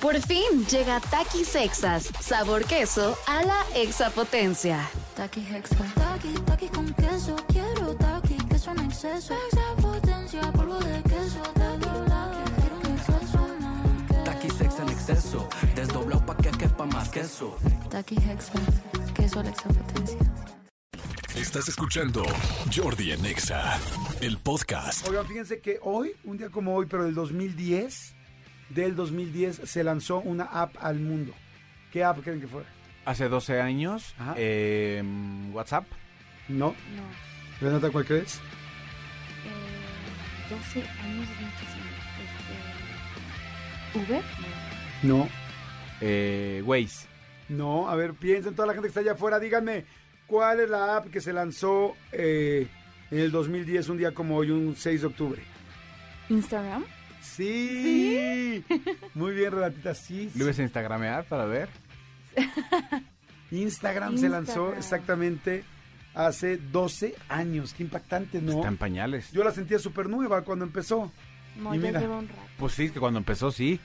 Por fin llega Takis Sexas, sabor queso a la exapotencia. Taki Hexa. Taki, taki con queso. Quiero taki, queso en exceso. Extra potencia, polvo de queso. Taki, quiero un exceso más. En exceso, desdoblado pa' que quepa más queso. Taki Hexa. Queso a la exapotencia. Estás escuchando Jordi en Exa, el podcast. Oigan, fíjense que hoy, un día como hoy, pero del 2010, del 2010 se lanzó una app al mundo. ¿Qué app creen que fue? Hace 12 años, Ajá. eh, WhatsApp. ¿No? No, Renata, ¿cuál crees? eh, 12 años es muchísimo. Este, ¿Uber? No. Eh, Waze. No, a ver, piensen, toda la gente que está allá afuera, díganme, ¿cuál es la app que se lanzó eh, en el 2010, un día como hoy, un 6 de octubre? ¿Instagram? Sí. Muy bien, Renatita, sí. ¿Lo ibas a instagramear para ver? Instagram, se lanzó Instagram. exactamente hace 12 años. Qué impactante, ¿no? Está en pañales. Yo la sentía súper nueva cuando empezó. No, Y mira. lleva un rato. Pues sí, que cuando empezó sí.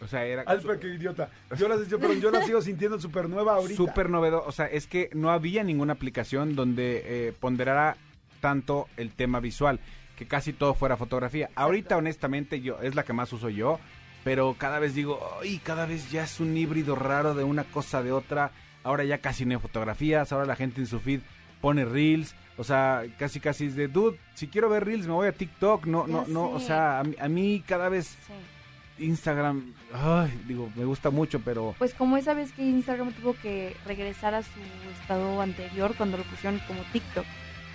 O sea, era Alfa, qué idiota. Yo la, yo, perdón, yo la sigo sintiendo súper nueva ahorita. súper novedoso. O sea, es que no había ninguna aplicación donde eh, ponderara tanto el tema visual, que casi todo fuera fotografía. Ahorita, honestamente, yo es la que más uso yo, pero cada vez digo, ay, cada vez ya es un híbrido raro de una cosa de otra. Ahora ya casi no hay fotografías, ahora la gente en su feed pone reels. O sea, casi casi es de, dude, si quiero ver reels me voy a TikTok. No, Ya no, no. O sea, a mí, a mí cada vez Sí. Instagram, ay, digo, me gusta mucho, pero... Pues como esa vez que Instagram tuvo que regresar a su estado anterior cuando lo pusieron como TikTok.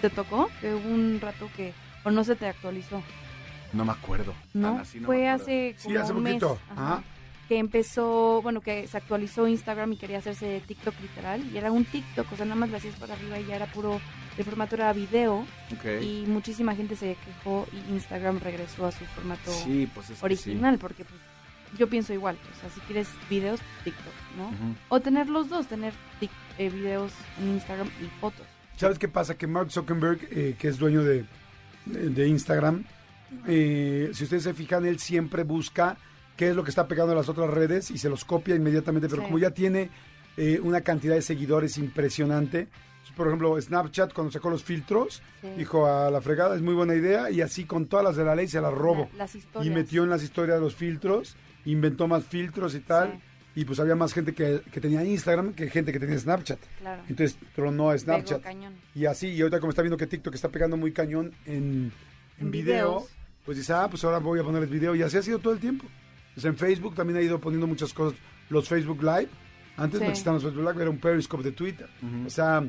¿Te tocó? Que hubo un rato que... O no se te actualizó. No me acuerdo. ¿No? Fue acuerdo. hace Sí, como hace un mes. poquito. Ajá. Ajá. Que empezó, bueno, que se actualizó Instagram y quería hacerse TikTok literal. Y era un TikTok, o sea, nada más lo hacías para arriba y ya era puro... El formato era video Ok. y muchísima gente se quejó y Instagram regresó a su formato Sí, pues es original porque pues, yo pienso igual, o sea, si quieres videos, TikTok, ¿no? sí. O tener los dos, tener tic- eh, videos en Instagram y fotos. ¿Sabes qué pasa? Que Mark Zuckerberg, eh, que es dueño de, de- Instagram, eh, si ustedes se fijan, él siempre busca qué es lo que está pegando en las otras redes y se los copia inmediatamente, pero Sí. como ya tiene eh, una cantidad de seguidores impresionante, por ejemplo, Snapchat cuando sacó los filtros, Sí. dijo a la fregada, es muy buena idea, y así con todas las de la ley se las robo. La- las y metió en las historias los filtros, inventó más filtros y tal, Sí. Y pues había más gente que, que tenía Instagram que gente que tenía Snapchat. Claro. Entonces tronó a Snapchat. Cañón. Y así, y ahorita como está viendo que TikTok está pegando muy cañón en, en video, videos. pues dice, ah, pues ahora voy a ponerles video. Y así ha sido todo el tiempo. Pues en Facebook también ha ido poniendo muchas cosas. Los Facebook Live, antes no Sí. existían los Facebook Live, era un Periscope de Twitter. O sea,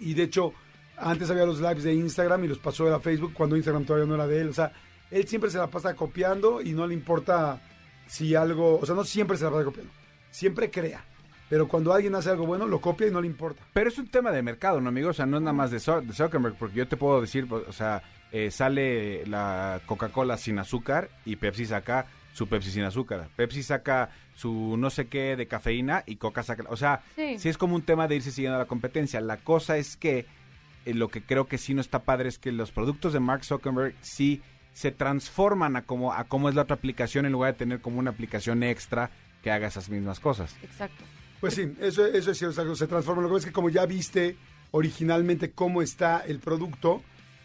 y de hecho, antes había los lives de Instagram y los pasó a Facebook cuando Instagram todavía no era de él. O sea, él siempre se la pasa copiando y no le importa si algo, o sea, no siempre se la pasa copiando. Siempre crea. Pero cuando alguien hace algo bueno, lo copia y no le importa. Pero es un tema de mercado, ¿no, amigo? O sea, no es nada más de, Zuckerberg, porque yo te puedo decir, o sea, eh, sale la Coca-Cola sin azúcar y Pepsi saca su Pepsi sin azúcar. Pepsi saca su no sé qué de cafeína y Coca saca... O sea, Sí. sí es como un tema de irse siguiendo la competencia. La cosa es que eh, lo que creo que sí no está padre es que los productos de Mark Zuckerberg sí se transforman a como, a cómo es la otra aplicación en lugar de tener como una aplicación extra que haga esas mismas cosas. Exacto. Pues sí, eso, eso es cierto, o sea, se transforma. Lo que pasa es que como ya viste originalmente cómo está el producto,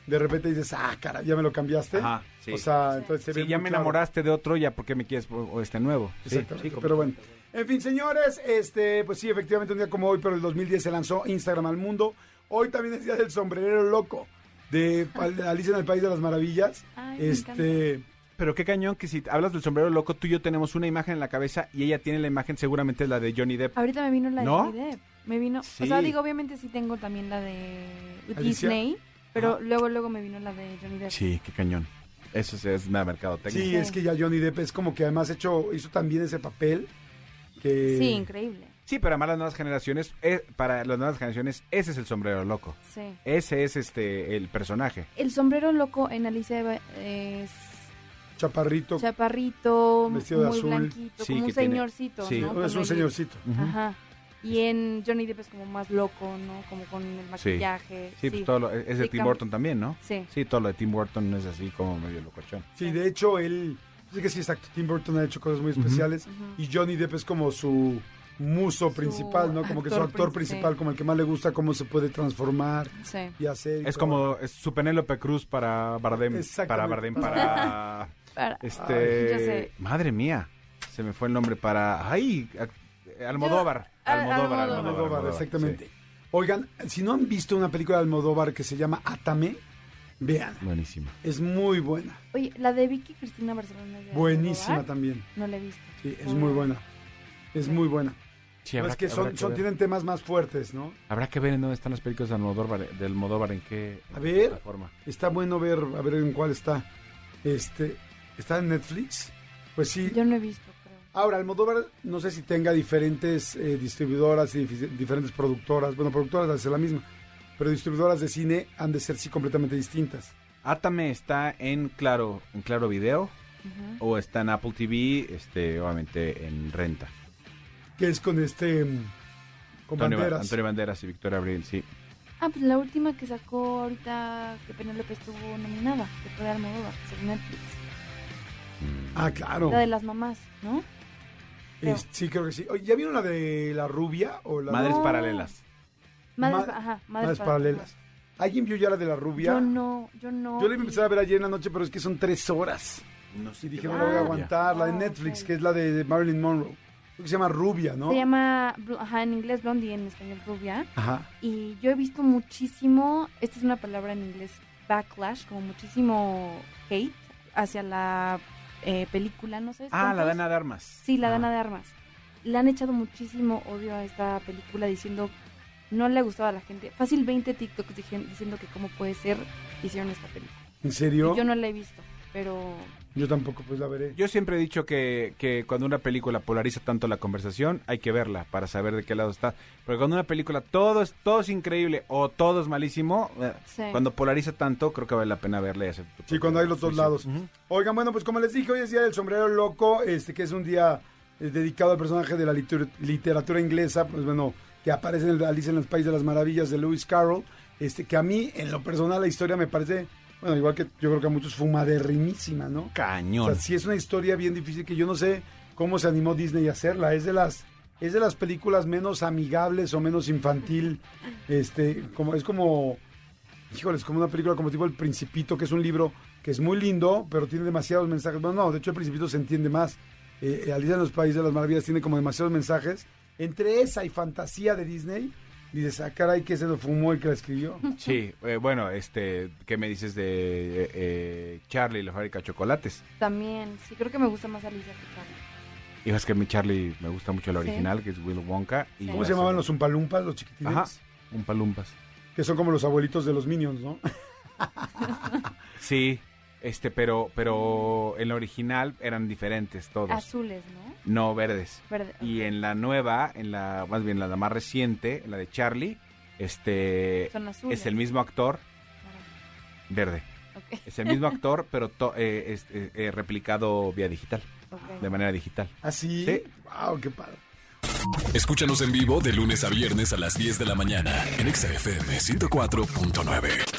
de repente dices, ah, cara, ya me lo cambiaste. Ajá, sí. O sea, entonces se Si ve ya me claro. enamoraste de otro, ya por qué me quieres o- este nuevo. Sí, Exactamente, sí, pero bueno. En fin, señores, este, pues sí, efectivamente un día como hoy, pero el 2010 se lanzó Instagram al mundo. Hoy también es día del sombrerero loco de, Alicia en el País de las Maravillas. Ay, me este, Pero qué cañón que si hablas del sombrero loco, tú y yo tenemos una imagen en la cabeza y ella tiene la imagen, seguramente es la de Johnny Depp. Ahorita me vino la ¿No? de Johnny Depp. Me vino, Sí. o sea, digo, obviamente sí tengo también la de Alicia. Disney, pero luego luego me vino la de Johnny Depp. Sí, qué cañón. Eso sí es una mercadotecnia. sí, es que ya Johnny Depp es como que además hecho, hizo también ese papel que... Sí, increíble. Sí, pero además las nuevas generaciones, eh, para las nuevas generaciones, ese es el sombrero loco. Sí. Ese es este el personaje. El sombrero loco en Alicia Eva- es Chaparrito. chaparrito, Vestido de muy azul. blanquito, Sí, como un tiene- señorcito, sí. ¿no? es un señorcito. Ajá. Y en Johnny Depp es como más loco, ¿no? Como con el maquillaje. Sí, pues todo lo, es de Sí, Tim Burton también, ¿no? Sí. Sí, todo lo de Tim Burton es así como medio locochón. Sí, de hecho, él Sí que sí, exacto. Tim Burton ha hecho cosas muy especiales y Johnny Depp es como su muso principal, ¿no? Como que su actor actor princi- principal, sí. como el que más le gusta cómo se puede transformar Sí. y hacer. y Es todo. como es su Penélope Cruz para Bardem. Para. Bardem, para... Para- este... Madre mía. Se me fue el nombre para... ¡Ay! Almodóvar. Yo- Almodóvar, Almodóvar. Almodóvar, Almodóvar, Almodóvar, exactamente. sí. Oigan, si no han visto una película de Almodóvar que se llama Atame, vean. Buenísimo. Es muy buena. Oye, la de Vicky Cristina Barcelona. de Buenísima Almodóvar, también. No la he visto. Sí, es muy buena. Es muy buena. Sí, No, habrá es que habrá son, tienen temas más fuertes, ¿no? Habrá que ver en dónde están las películas de Almodóvar, de Almodóvar en qué A ver. plataforma. Está bueno ver, a ver en cuál está. Este, ¿está en Netflix? Pues sí. Yo no he visto, creo. Ahora, Almodóvar, no sé si tenga diferentes eh, distribuidoras y diferentes productoras. Bueno, productoras de ser la misma, pero distribuidoras de cine han de ser sí completamente distintas. Átame está en Claro, en Claro Video o está en Apple TV, este, obviamente en renta. Que es con este, mm, con Antonio, banderas. Antonio Banderas y Victoria Abril, sí. Ah, pues la última que sacó ahorita que Penélope estuvo nominada, que fue de Almodóvar, que es Netflix. Ah, claro. La de las mamás, ¿no? Es- sí, creo que sí. Oye, ¿ya vieron la de la rubia? O la Madres No. paralelas. Madres, Ma- ajá, madres, Madres paralelas. ¿Alguien vio ya la de la rubia? Yo no, yo no. Yo la empecé a ver ayer en la noche, pero es que son tres horas. No Y dije, Ah. no la voy a aguantar. La de Ah, Netflix, que es la de Marilyn Monroe. Creo que se llama Rubia, ¿no? Se llama, ajá, en inglés Blondie, en español Rubia. Ajá. Y yo he visto muchísimo, esta es una palabra en inglés, backlash, como muchísimo hate hacia la eh, película, no sé. Ah, la. Dana de Armas. Sí, la Ah. Dana de Armas. Le han echado muchísimo odio a esta película diciendo no le ha gustado a la gente. Fácil 20 TikToks diciendo que cómo puede ser hicieron esta película. ¿En serio? Y yo no la he visto, pero Yo tampoco, pues la veré. Yo siempre he dicho que, que cuando una película polariza tanto la conversación, hay que verla para saber de qué lado está. Porque cuando una película todo es, todo es increíble o todo es malísimo, eh, Sí. cuando polariza tanto, creo que vale la pena verla y hacer tu Sí, cuando hay los dos lados. Oigan, bueno, pues como les dije, hoy es Día del Sombrero Loco, este que es un día eh, dedicado al personaje de la literatura inglesa, pues bueno, que aparece en el Alice en el País de las Maravillas de Lewis Carroll, este que a mí, en lo personal, la historia me parece, bueno, igual que yo creo que a muchos, fumaderrimísima, ¿no? O Cañón. sea, sí es una historia bien difícil que yo no sé cómo se animó Disney a hacerla. Es de las es de las películas menos amigables o menos infantil. Este, como es como híjole, es como una película como tipo El Principito, que es un libro que es muy lindo, pero tiene demasiados mensajes. Bueno, no, de hecho El Principito se entiende más. Eh, eh, Alicia en los Países de las Maravillas tiene como demasiados mensajes. Entre esa y fantasía de Disney, dices, ah, caray, que se lo fumó el que la escribió. Sí, eh, bueno, este, ¿qué me dices de eh, eh, Charlie y la fábrica de chocolates? también, sí, creo que me gusta más Alicia que Charlie. Y es que a mi Charlie me gusta mucho la Sí. original, que es Willy Wonka. Y. ¿Cómo se llamaban los Umpalumpas, los chiquitines? Ajá, un palumpas. Que son como los abuelitos de los Minions, ¿no? Sí, este, pero, pero en la original eran diferentes todos. Azules, ¿no? No verdes. Verde. Y en la nueva, en la más bien la más reciente, en la de Charlie, este Son azules. es el mismo actor verde. Es el mismo actor, pero to- eh, es, eh, eh, replicado vía digital, de manera digital. Así. Sí. Wow, qué padre. Escúchanos en vivo de lunes a viernes a las 10 de la mañana en Exa FM 104.9.